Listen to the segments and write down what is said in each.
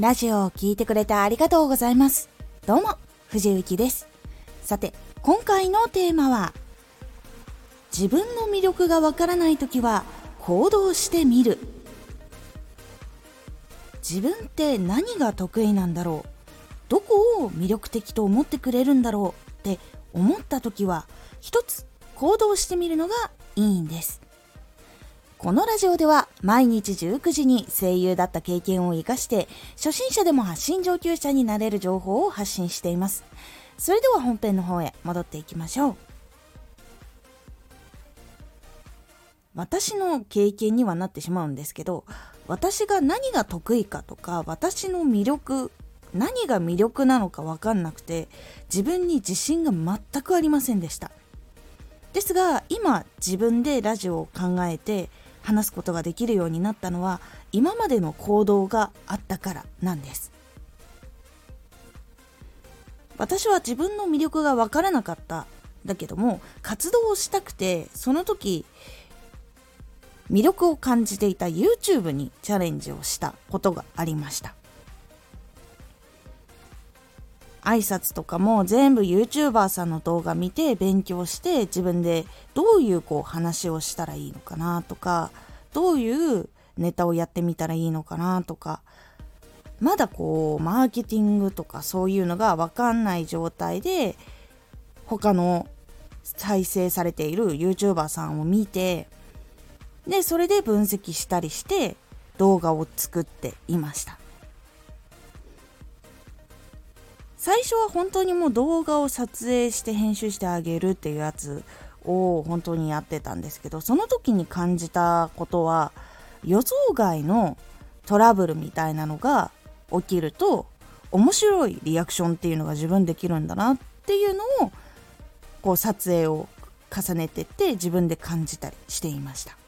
ラジオを聴いてくれてありがとうございます。どうも、藤幸です。さて、今回のテーマは、自分の魅力がわからないときは行動してみる。自分って何が得意なんだろうどこを魅力的と思ってくれるんだろうって思った時は一つ行動してみるのがいいんですこのラジオでは毎日19時に声優だった経験を活かして初心者でも発信上級者になれる情報を発信しています。それでは本編の方へ戻っていきましょう。私の経験にはなってしまうんですけど私が何が得意かとか私の魅力何が魅力なのか分かんなくて自分に自信が全くありませんでしたですが今自分でラジオを考えて話すことができるようになったのは今までの行動があったからなんです。私は自分の魅力が分からなかっただけども活動をしたくてその時魅力を感じていた YouTube にチャレンジをしたことがありました。挨拶とかも全部 YouTuber さんの動画見て勉強して自分でどういうこう話をしたらいいのかなとかどういうネタをやってみたらいいのかなとかまだこうマーケティングとかそういうのが分かんない状態で他の再生されている YouTuber さんを見てでそれで分析したりして動画を作っていました。最初は本当にもう動画を撮影して編集してあげるっていうやつを本当にやってたんですけどその時に感じたことは予想外のトラブルみたいなのが起きると面白いリアクションっていうのが自分できるんだなっていうのをこう撮影を重ねてって自分で感じたりしていました。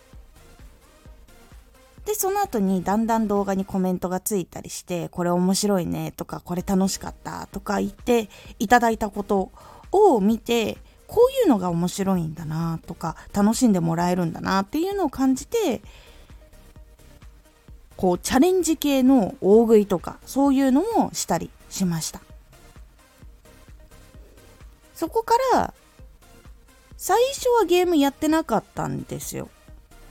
でその後にだんだん動画にコメントがついたりしてこれ面白いねとかこれ楽しかったとか言っていただいたことを見てこういうのが面白いんだなとか楽しんでもらえるんだなっていうのを感じてこうチャレンジ系の大食いとかそういうのもしたりしました。そこから最初はゲームやってなかったんですよ。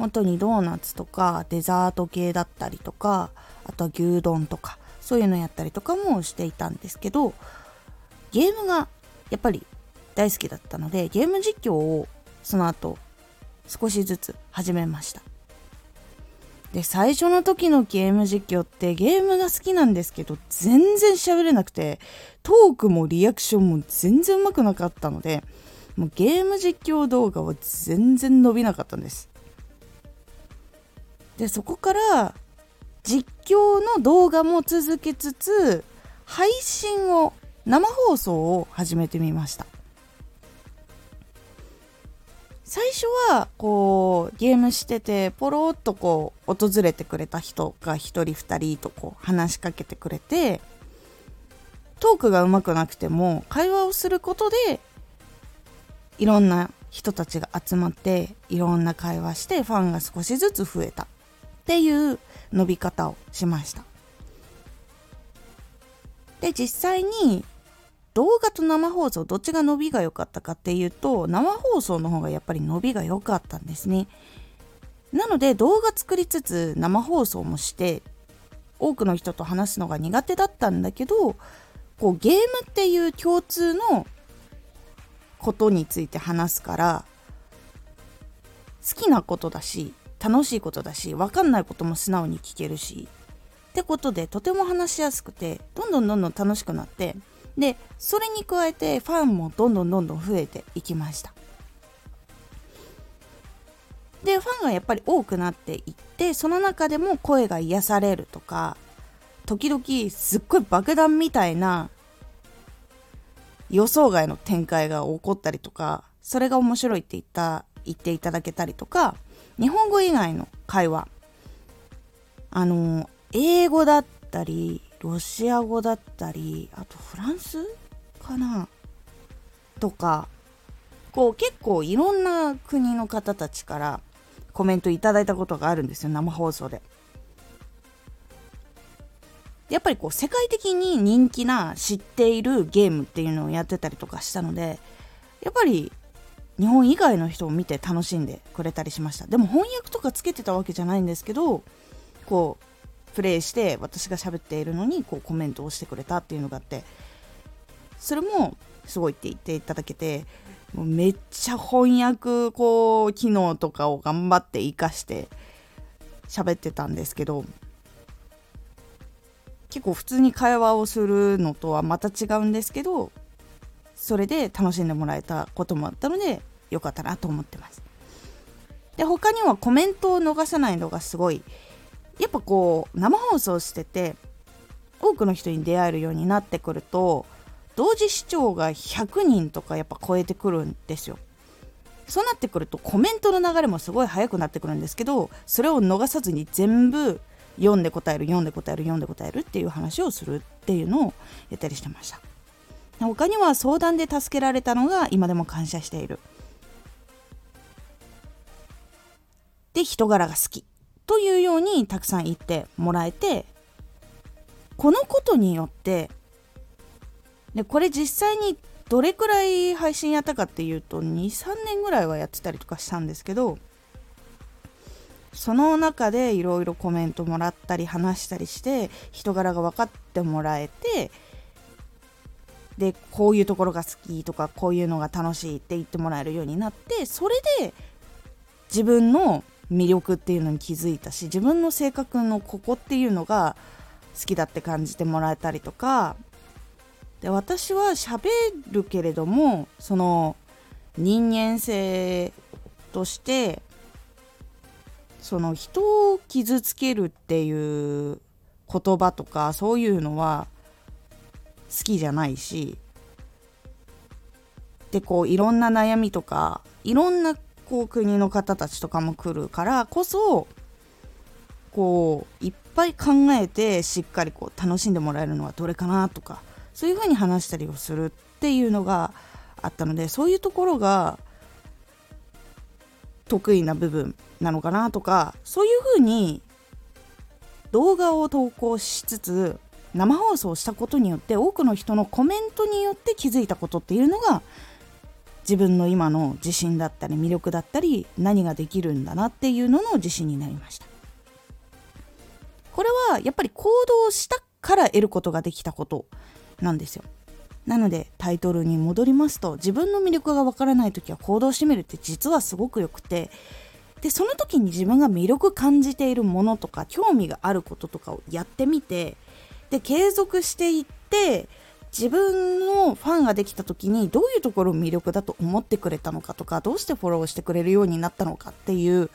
本当にドーナツとかデザート系だったりとかあとは牛丼とかそういうのやったりとかもしていたんですけどゲームがやっぱり大好きだったのでゲーム実況をその後少しずつ始めました。で最初の時のゲーム実況ってゲームが好きなんですけど全然喋れなくてトークもリアクションも全然うまくなかったのでもうゲーム実況動画は全然伸びなかったんです。でそこから実況の動画も続けつつ配信を生放送を始めてみました。最初はこうゲームしててポロッとこう訪れてくれた人が1人2人とこう話しかけてくれてトークがうまくなくても会話をすることでいろんな人たちが集まっていろんな会話してファンが少しずつ増えた。っていう伸び方をしました。で実際に動画と生放送どっちが伸びが良かったかっていうと生放送の方がやっぱり伸びが良かったんですね。なので動画作りつつ生放送もして多くの人と話すのが苦手だったんだけどこうゲームっていう共通のことについて話すから好きなことだし楽しいことだし分かんないことも素直に聞けるし。ってことでとても話しやすくてどんどんどんどん楽しくなってでそれに加えてファンもどんどんどんどん増えていきました。でファンがやっぱり多くなっていってその中でも声が癒されるとか時々すっごい爆弾みたいな予想外の展開が起こったりとかそれが面白いって言った言っていただけたりとか日本語以外の会話あの英語だったりロシア語だったりあとフランスかな？とかこう結構いろんな国の方たちからコメントいただいたことがあるんですよ生放送で。やっぱりこう世界的に人気な知っているゲームっていうのをやってたりとかしたのでやっぱり日本以外の人を見て楽しんでくれたりしました。でも翻訳とかつけてたわけじゃないんですけどこうプレイして私が喋っているのにこうコメントをしてくれたっていうのがあってそれもすごいって言っていただけてもうめっちゃ翻訳こう機能とかを頑張って活かして喋ってたんですけど結構普通に会話をするのとはまた違うんですけどそれで楽しんでもらえたこともあったので良かったなと思ってます。で他にはコメントを逃さないのがすごいやっぱこう生放送してて多くの人に出会えるようになってくると同時視聴が100人とかやっぱ超えてくるんですよ。そうなってくるとコメントの流れもすごい速くなってくるんですけどそれを逃さずに全部読んで答える読んで答える読んで答えるっていう話をするっていうのをやったりしてました。他には相談で助けられたのが今でも感謝している。で人柄が好きというようにたくさん言ってもらえてこのことによってでこれ実際にどれくらい配信やったかっていうと23年ぐらいはやってたりとかしたんですけどその中でいろいろコメントもらったり話したりして人柄が分かってもらえてでこういうところが好きとかこういうのが楽しいって言ってもらえるようになってそれで自分の魅力っていうのに気づいたし自分の性格のここっていうのが好きだって感じてもらえたりとかで私は喋るけれどもその人間性としてその人を傷つけるっていう言葉とかそういうのは好きじゃないしでこういろんな悩みとかいろんなこう国の方たちとかも来るからこそこういっぱい考えてしっかりこう楽しんでもらえるのはどれかなとかそういうふうに話したりをするっていうのがあったのでそういうところが得意な部分なのかなとかそういうふうに動画を投稿しつつ生放送したことによって多くの人のコメントによって気づいたことっていうのが自分の今の自信だったり魅力だったり何ができるんだなっていうのの自信になりました。これはやっぱり行動したから得ることができたことなんですよ。なのでタイトルに戻りますと自分の魅力がわからない時は行動してみるって実はすごくよくてでその時に自分が魅力感じているものとか興味があることとかをやってみてで継続していって自分のファンができた時にどういうところを魅力だと思ってくれたのかとかどうしてフォローしてくれるようになったのかっていう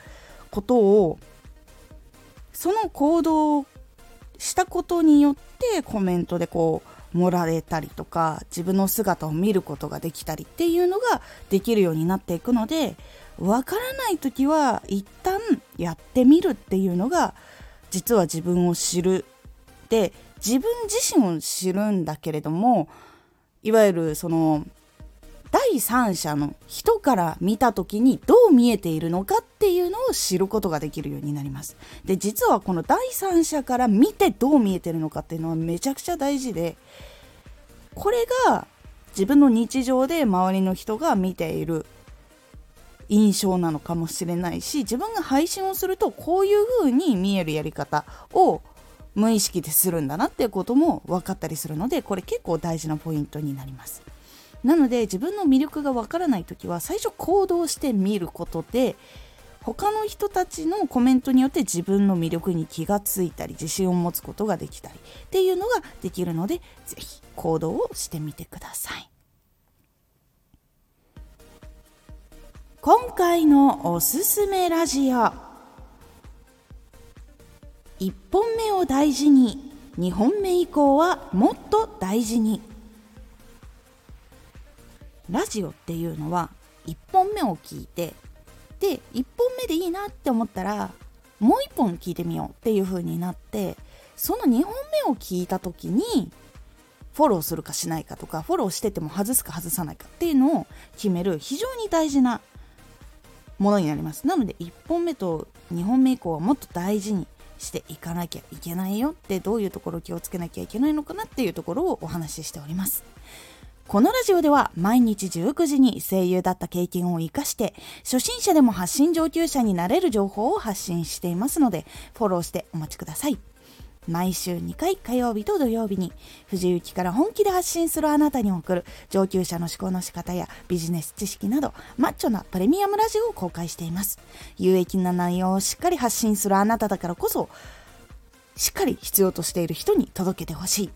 ことをその行動したことによってコメントでこう盛られたりとか自分の姿を見ることができたりっていうのができるようになっていくのでわからない時は一旦やってみるっていうのが実は自分を知るで自分自身を知るんだけれどもいわゆるその第三者の人から見た時にどう見えているのかっていうのを知ることができるようになります。で実はこの第三者から見てどう見えてるのかっていうのはめちゃくちゃ大事でこれが自分の日常で周りの人が見ている印象なのかもしれないし自分が配信をするとこういう風に見えるやり方を無意識でするんだなっていうことも分かったりするのでこれ結構大事なポイントになります。なので自分の魅力がわからない時は最初行動してみることで他の人たちのコメントによって自分の魅力に気がついたり自信を持つことができたりっていうのができるので是非行動をしてみてください今回のおすすめラジオ1本目を大事に2本目以降はもっと大事に。ラジオっていうのは1本目を聞いてで1本目でいいなって思ったらもう1本聞いてみようっていう風になってその2本目を聞いた時にフォローするかしないかとかフォローしてても外すか外さないかっていうのを決める非常に大事なものになります。なので1本目と2本目以降はもっと大事にしていかなきゃいけないよってどういうところ気をつけなきゃいけないのかなっていうところをお話ししております。このラジオでは毎日19時に声優だった経験を生かして初心者でも発信上級者になれる情報を発信していますのでフォローしてお待ちください。毎週2回火曜日と土曜日に藤雪から本気で発信するあなたに送る上級者の思考の仕方やビジネス知識などマッチョなプレミアムラジオを公開しています。有益な内容をしっかり発信するあなただからこそしっかり必要としている人に届けてほしい。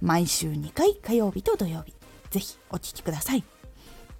毎週2回火曜日と土曜日。ぜひお聴きください。